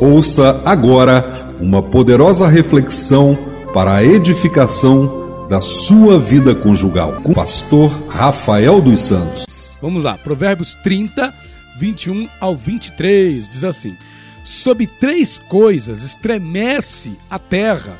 Ouça agora uma poderosa reflexão para a edificação da sua vida conjugal com o pastor Rafael dos Santos. Vamos lá, Provérbios 30, 21 ao 23 diz assim: Sob três coisas estremece a terra,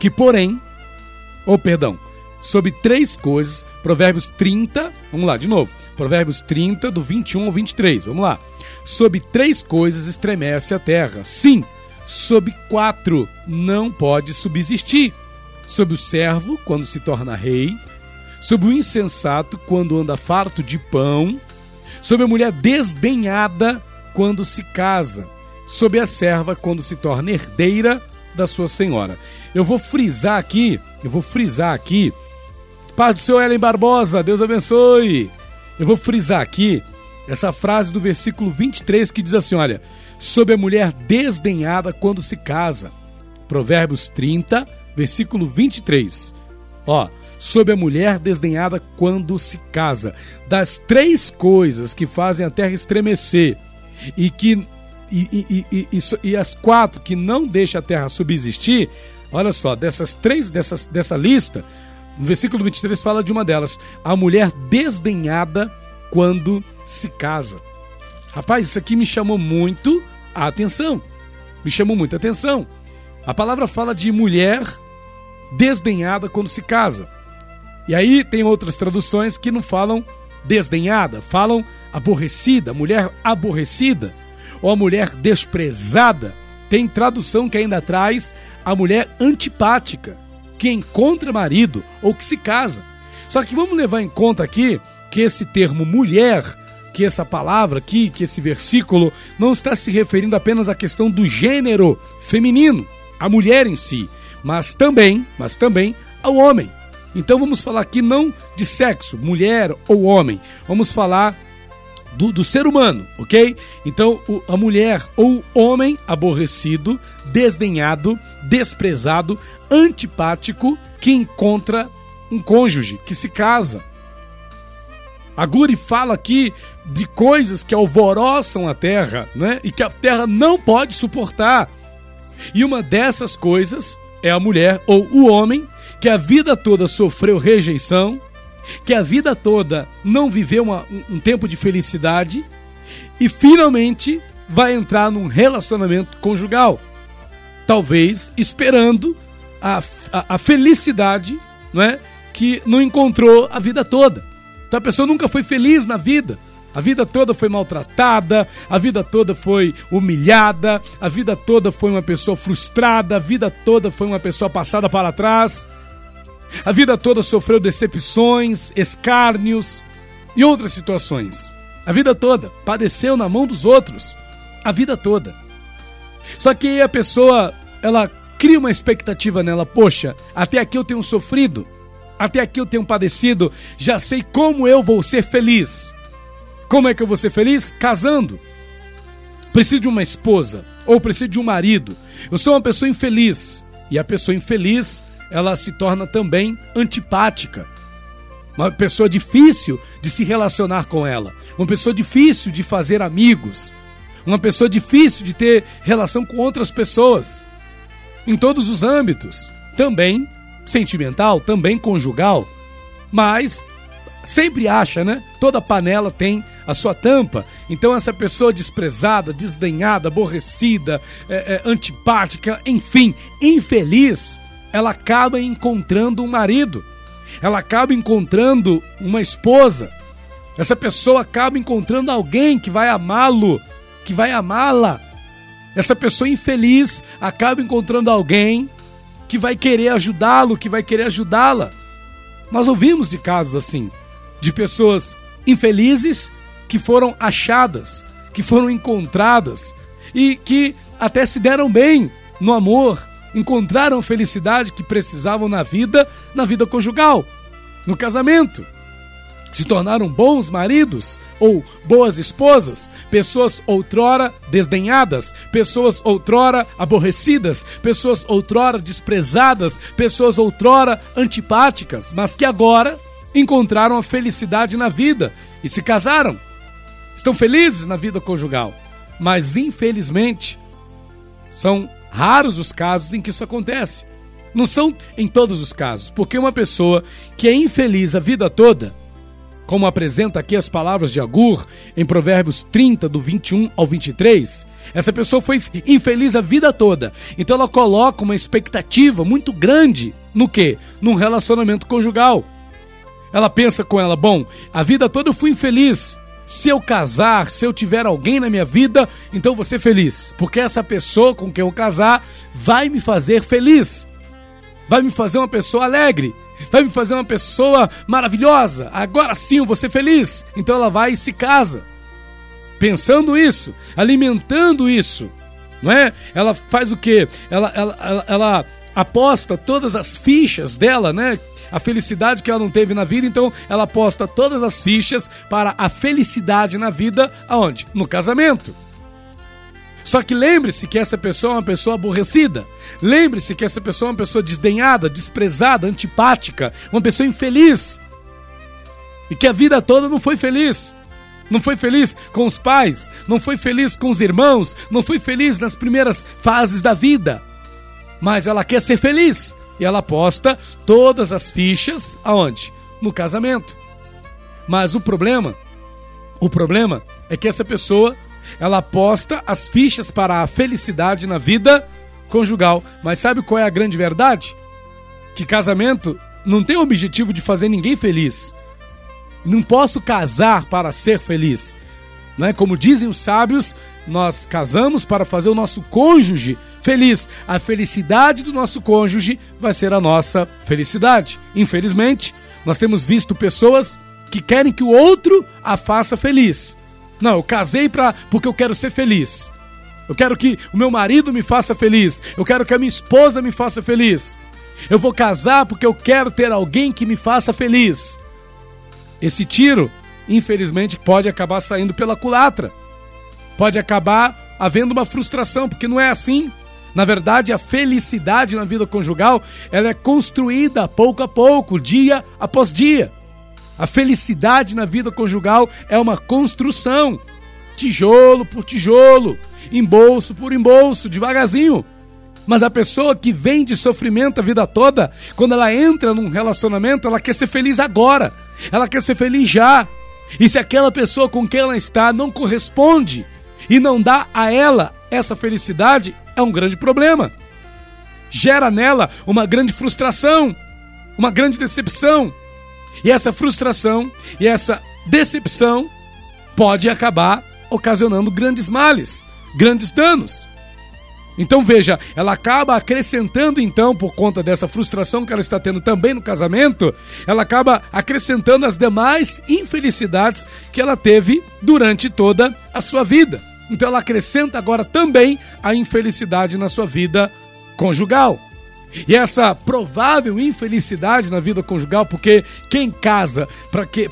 que porém, ou oh, perdão, sob três coisas, Provérbios 30, vamos lá, de novo, Provérbios 30, do 21 ao 23, vamos lá. Sob três coisas estremece a terra. Sim, sob quatro não pode subsistir. Sob o servo, quando se torna rei. Sob o insensato, quando anda farto de pão. Sob a mulher desdenhada, quando se casa. Sob a serva, quando se torna herdeira da sua senhora. Eu vou frisar aqui, eu vou frisar aqui. Paz do seu Ellen Barbosa, Deus abençoe. Eu vou frisar aqui essa frase do versículo 23 que diz assim: olha, sobre a mulher desdenhada quando se casa. Provérbios 30, versículo 23. Ó, sobre a mulher desdenhada quando se casa. Das três coisas que fazem a terra estremecer e que e, e, e, e, as quatro que não deixam a terra subsistir, olha só, dessas três, dessas, dessa lista, no versículo 23 fala de uma delas, a mulher desdenhada quando se casa. Rapaz, isso aqui me chamou muito a atenção. Me chamou muita atenção. A palavra fala de mulher desdenhada quando se casa. E aí tem outras traduções que não falam desdenhada, falam aborrecida, mulher aborrecida, ou a mulher desprezada. Tem tradução que ainda traz a mulher antipática, que encontra marido ou que se casa. Só que vamos levar em conta aqui que esse termo mulher, que essa palavra aqui, que esse versículo não está se referindo apenas à questão do gênero feminino, a mulher em si, mas também, mas também ao homem. Então vamos falar aqui não de sexo, mulher ou homem, vamos falar do, do ser humano, ok? Então o, a mulher ou homem aborrecido, desdenhado, desprezado, antipático, que encontra um cônjuge, que se casa. A Guri fala aqui de coisas que alvoroçam a terra, né? E que a terra não pode suportar. E uma dessas coisas é a mulher ou o homem que a vida toda sofreu rejeição, que a vida toda não viveu uma, um, tempo de felicidade e finalmente vai entrar num relacionamento conjugal. Talvez esperando a, a, a felicidade não é? que não encontrou a vida toda. Então a pessoa nunca foi feliz na vida. A vida toda foi maltratada, a vida toda foi humilhada, a vida toda foi uma pessoa frustrada, a vida toda foi uma pessoa passada para trás. A vida toda sofreu decepções, escárnios e outras situações. A vida toda padeceu na mão dos outros. A vida toda. Só que a pessoa, ela cria uma expectativa nela, poxa, até aqui eu tenho sofrido, até aqui eu tenho padecido, já sei como eu vou ser feliz. Como é que eu vou ser feliz? Casando. Preciso de uma esposa ou preciso de um marido. Eu sou uma pessoa infeliz e a pessoa infeliz, ela se torna também antipática. Uma pessoa difícil de se relacionar com ela, uma pessoa difícil de fazer amigos, uma pessoa difícil de ter relação com outras pessoas. Em todos os âmbitos, também sentimental, também conjugal, mas sempre acha, né? Toda panela tem a sua tampa. Então, essa pessoa desprezada, desdenhada, aborrecida, é, é, antipática, enfim, infeliz, ela acaba encontrando um marido, ela acaba encontrando uma esposa. Essa pessoa acaba encontrando alguém que vai amá-lo, que vai amá-la. Essa pessoa infeliz acaba encontrando alguém que vai querer ajudá-lo, que vai querer ajudá-la. Nós ouvimos de casos assim, de pessoas infelizes que foram achadas, que foram encontradas e que até se deram bem no amor, encontraram a felicidade que precisavam na vida, na vida conjugal, no casamento se tornaram bons maridos ou boas esposas, pessoas outrora desdenhadas, pessoas outrora aborrecidas, pessoas outrora desprezadas, pessoas outrora antipáticas, mas que agora encontraram a felicidade na vida e se casaram. Estão felizes na vida conjugal, mas infelizmente São raros os casos em que isso acontece. Não são em todos os casos, porque uma pessoa que é infeliz a vida toda, como apresenta aqui as palavras de Agur em Provérbios 30, do 21 ao 23, essa pessoa foi infeliz a vida toda. Então ela coloca uma expectativa muito grande no que? Num relacionamento conjugal. Ela pensa com ela: bom, a vida toda eu fui infeliz. Se eu casar, se eu tiver alguém na minha vida, então vou ser feliz. Porque essa pessoa com quem eu casar vai me fazer feliz. Vai me fazer uma pessoa alegre. Vai me fazer uma pessoa maravilhosa. Agora sim eu vou ser feliz. Então ela vai e se casa. Pensando isso, alimentando isso. Não é? Ela faz o quê? Ela, ela, ela, ela aposta todas as fichas dela, né? A felicidade que ela não teve na vida, então ela aposta todas as fichas para a felicidade na vida, aonde? No casamento. Só que lembre-se que essa pessoa é uma pessoa aborrecida. Lembre-se que essa pessoa é uma pessoa desdenhada, desprezada, antipática, uma pessoa infeliz. E que a vida toda não foi feliz. Não foi feliz com os pais, não foi feliz com os irmãos, não foi feliz nas primeiras fases da vida. Mas ela quer ser feliz e ela aposta todas as fichas aonde? No casamento. Mas o problema, o problema é que essa pessoa, ela aposta as fichas para a felicidade na vida conjugal. Mas sabe qual é a grande verdade? Que casamento não tem o objetivo de fazer ninguém feliz. Não posso casar para ser feliz. Não é como dizem os sábios, nós casamos para fazer o nosso cônjuge feliz. A felicidade do nosso cônjuge vai ser a nossa felicidade. Infelizmente, nós temos visto pessoas que querem que o outro a faça feliz. Não, eu casei pra, porque eu quero ser feliz. Eu quero que o meu marido me faça feliz. Eu quero que a minha esposa me faça feliz. Eu vou casar porque eu quero ter alguém que me faça feliz. Esse tiro, infelizmente, pode acabar saindo pela culatra. Pode acabar havendo uma frustração, porque não é assim. Na verdade, a felicidade na vida conjugal, ela é construída pouco a pouco, dia após dia. A felicidade na vida conjugal é uma construção, tijolo por tijolo, embolso por embolso, devagarzinho. Mas a pessoa que vem de sofrimento a vida toda, quando ela entra num relacionamento, ela quer ser feliz agora. Ela quer ser feliz já. E se aquela pessoa com quem ela está não corresponde e não dá a ela essa felicidade, é um grande problema. Gera nela uma grande frustração, uma grande decepção. E essa frustração e essa decepção pode acabar ocasionando grandes males, grandes danos. Então veja, ela acaba acrescentando então por conta dessa frustração que ela está tendo também no casamento, ela acaba acrescentando as demais infelicidades que ela teve durante toda a sua vida. Então ela acrescenta agora também a infelicidade na sua vida conjugal. E essa provável infelicidade na vida conjugal, porque quem casa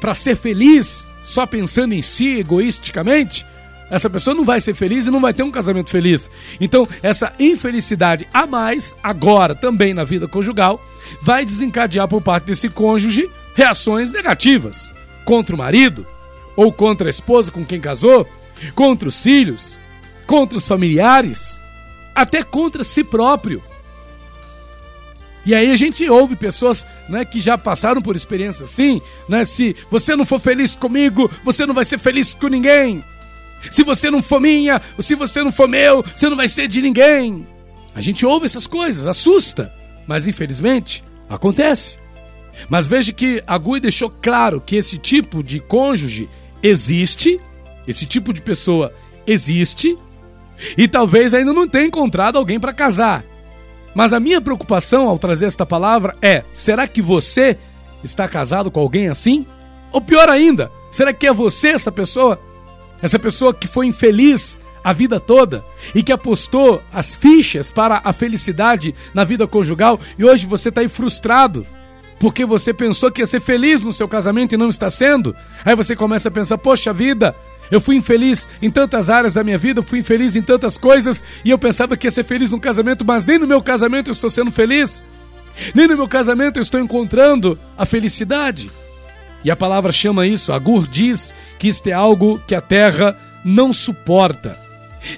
para ser feliz só pensando em si egoisticamente, essa pessoa não vai ser feliz e não vai ter um casamento feliz. Então, essa infelicidade a mais, agora também na vida conjugal, vai desencadear por parte desse cônjuge reações negativas contra o marido ou contra a esposa com quem casou, contra os filhos, contra os familiares, até contra si próprio. E aí a gente ouve pessoas né, que já passaram por experiências assim, né? Se você não for feliz comigo, você não vai ser feliz com ninguém. Se você não for minha, se você não for meu, você não vai ser de ninguém. A gente ouve essas coisas, assusta, mas infelizmente acontece. Mas veja que a Gui deixou claro que esse tipo de cônjuge existe esse tipo de pessoa existe e talvez ainda não tenha encontrado alguém para casar. Mas a minha preocupação ao trazer esta palavra é: será que você está casado com alguém assim? Ou pior ainda, será que é você essa pessoa? Essa pessoa que foi infeliz a vida toda e que apostou as fichas para a felicidade na vida conjugal e hoje você está aí frustrado porque você pensou que ia ser feliz no seu casamento e não está sendo? Aí você começa a pensar: poxa vida, eu fui infeliz em tantas áreas da minha vida, eu fui infeliz em tantas coisas e eu pensava que ia ser feliz no casamento, mas nem no meu casamento eu estou sendo feliz. Nem no meu casamento eu estou encontrando a felicidade. E a palavra chama isso, Agur diz que isto é algo que a terra não suporta.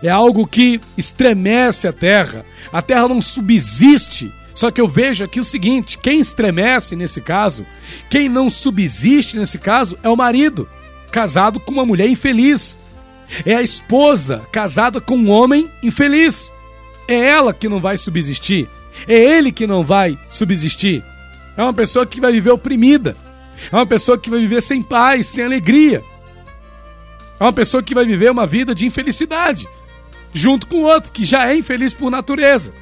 É algo que estremece a terra. A terra não subsiste. Só que eu vejo aqui o seguinte: quem estremece nesse caso, quem não subsiste nesse caso, é o marido, casado com uma mulher infeliz. É a esposa casada com um homem infeliz. É ela que não vai subsistir. É ele que não vai subsistir. É uma pessoa que vai viver oprimida. É uma pessoa que vai viver sem paz, sem alegria. É uma pessoa que vai viver uma vida de infelicidade, junto com outro que já é infeliz por natureza.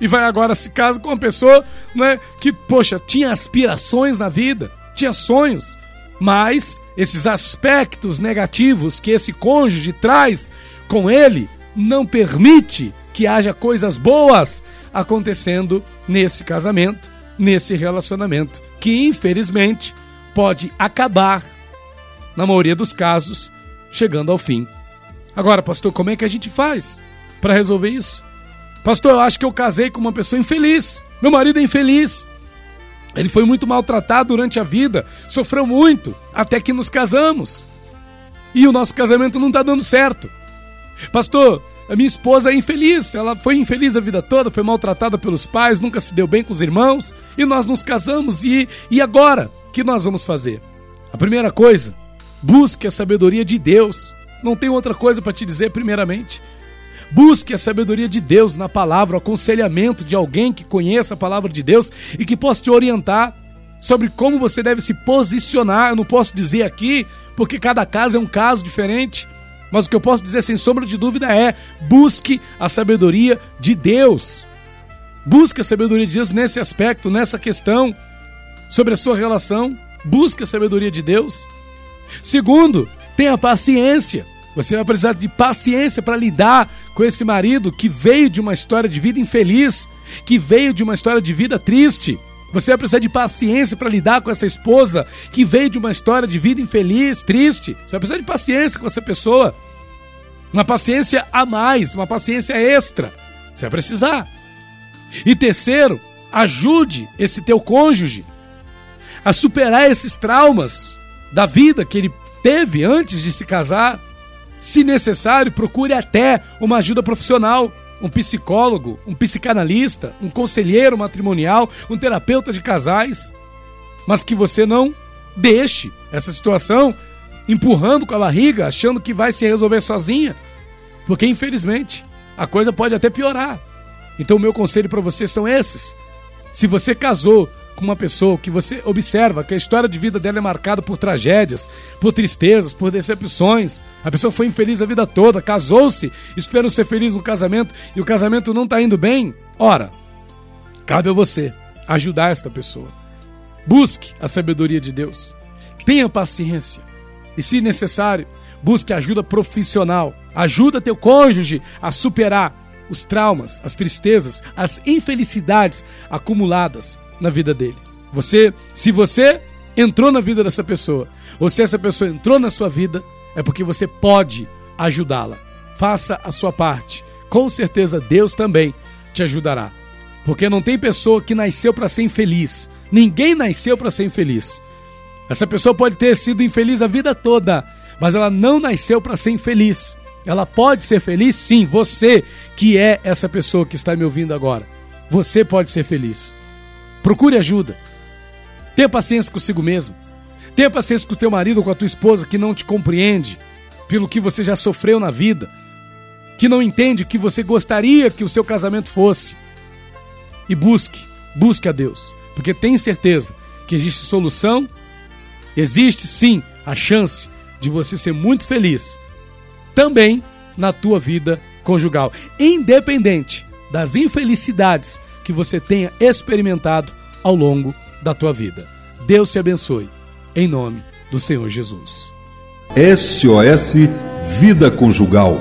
E vai agora se casa com uma pessoa né, que, poxa, tinha aspirações na vida, tinha sonhos, mas esses aspectos negativos que esse cônjuge traz com ele não permite que haja coisas boas acontecendo nesse casamento, nesse relacionamento, que infelizmente pode acabar, na maioria dos casos, chegando ao fim. Agora, pastor, como é que a gente faz para resolver isso? Pastor, eu acho que eu casei com uma pessoa infeliz. Meu marido é infeliz. Ele foi muito maltratado durante a vida, sofreu muito, até que nos casamos. E o nosso casamento não está dando certo. Pastor, a minha esposa é infeliz, ela foi infeliz a vida toda, foi maltratada pelos pais, nunca se deu bem com os irmãos, e nós nos casamos, e, e agora? O que nós vamos fazer? A primeira coisa Busque a sabedoria de Deus. Não tem outra coisa para te dizer, primeiramente. Busque a sabedoria de Deus na palavra, o aconselhamento de alguém que conheça a palavra de Deus e que possa te orientar sobre como você deve se posicionar. Eu não posso dizer aqui, porque cada caso é um caso diferente. Mas o que eu posso dizer sem sombra de dúvida é: busque a sabedoria de Deus. Busque a sabedoria de Deus nesse aspecto, nessa questão, sobre a sua relação. Busque a sabedoria de Deus. Segundo, tenha paciência. Você vai precisar de paciência para lidar com esse marido que veio de uma história de vida infeliz, que veio de uma história de vida triste. Você vai precisar de paciência para lidar com essa esposa que veio de uma história de vida infeliz, triste. Você vai precisar de paciência com essa pessoa. Uma paciência a mais, uma paciência extra. Você vai precisar. E terceiro, ajude esse teu cônjuge a superar esses traumas da vida que ele teve antes de se casar. Se necessário, procure até uma ajuda profissional, um psicólogo, um psicanalista, um conselheiro matrimonial, um terapeuta de casais. Mas que você não deixe essa situação empurrando com a barriga, achando que vai se resolver sozinha. Porque infelizmente a coisa pode até piorar. Então o meu conselho para você são esses. Se você casou com uma pessoa que você observa que a história de vida dela é marcada por tragédias, por tristezas, por decepções. A pessoa foi infeliz a vida toda, casou-se, esperando ser feliz no casamento e o casamento não está indo bem. Ora, cabe a você ajudar esta pessoa. Busque a sabedoria de Deus. Tenha paciência. E, se necessário, busque ajuda profissional. Ajuda teu cônjuge a superar os traumas, as tristezas, as infelicidades acumuladas na vida dele. Você, se você entrou na vida dessa pessoa, ou se essa pessoa entrou na sua vida, é porque você pode ajudá-la. Faça a sua parte. Com certeza Deus também te ajudará. Porque não tem pessoa que nasceu para ser infeliz. Ninguém nasceu para ser infeliz. Essa pessoa pode ter sido infeliz a vida toda, mas ela não nasceu para ser infeliz. Ela pode ser feliz, sim. Você que é essa pessoa que está me ouvindo agora. Você pode ser feliz. Procure ajuda. Tenha paciência consigo mesmo. Tenha paciência com o teu marido ou com a tua esposa que não te compreende pelo que você já sofreu na vida, que não entende o que você gostaria que o seu casamento fosse. E busque, busque a Deus, porque tem certeza que existe solução, existe sim a chance de você ser muito feliz também na tua vida conjugal, independente das infelicidades que você tenha experimentado ao longo da tua vida. Deus te abençoe, em nome do Senhor Jesus. SOS Vida Conjugal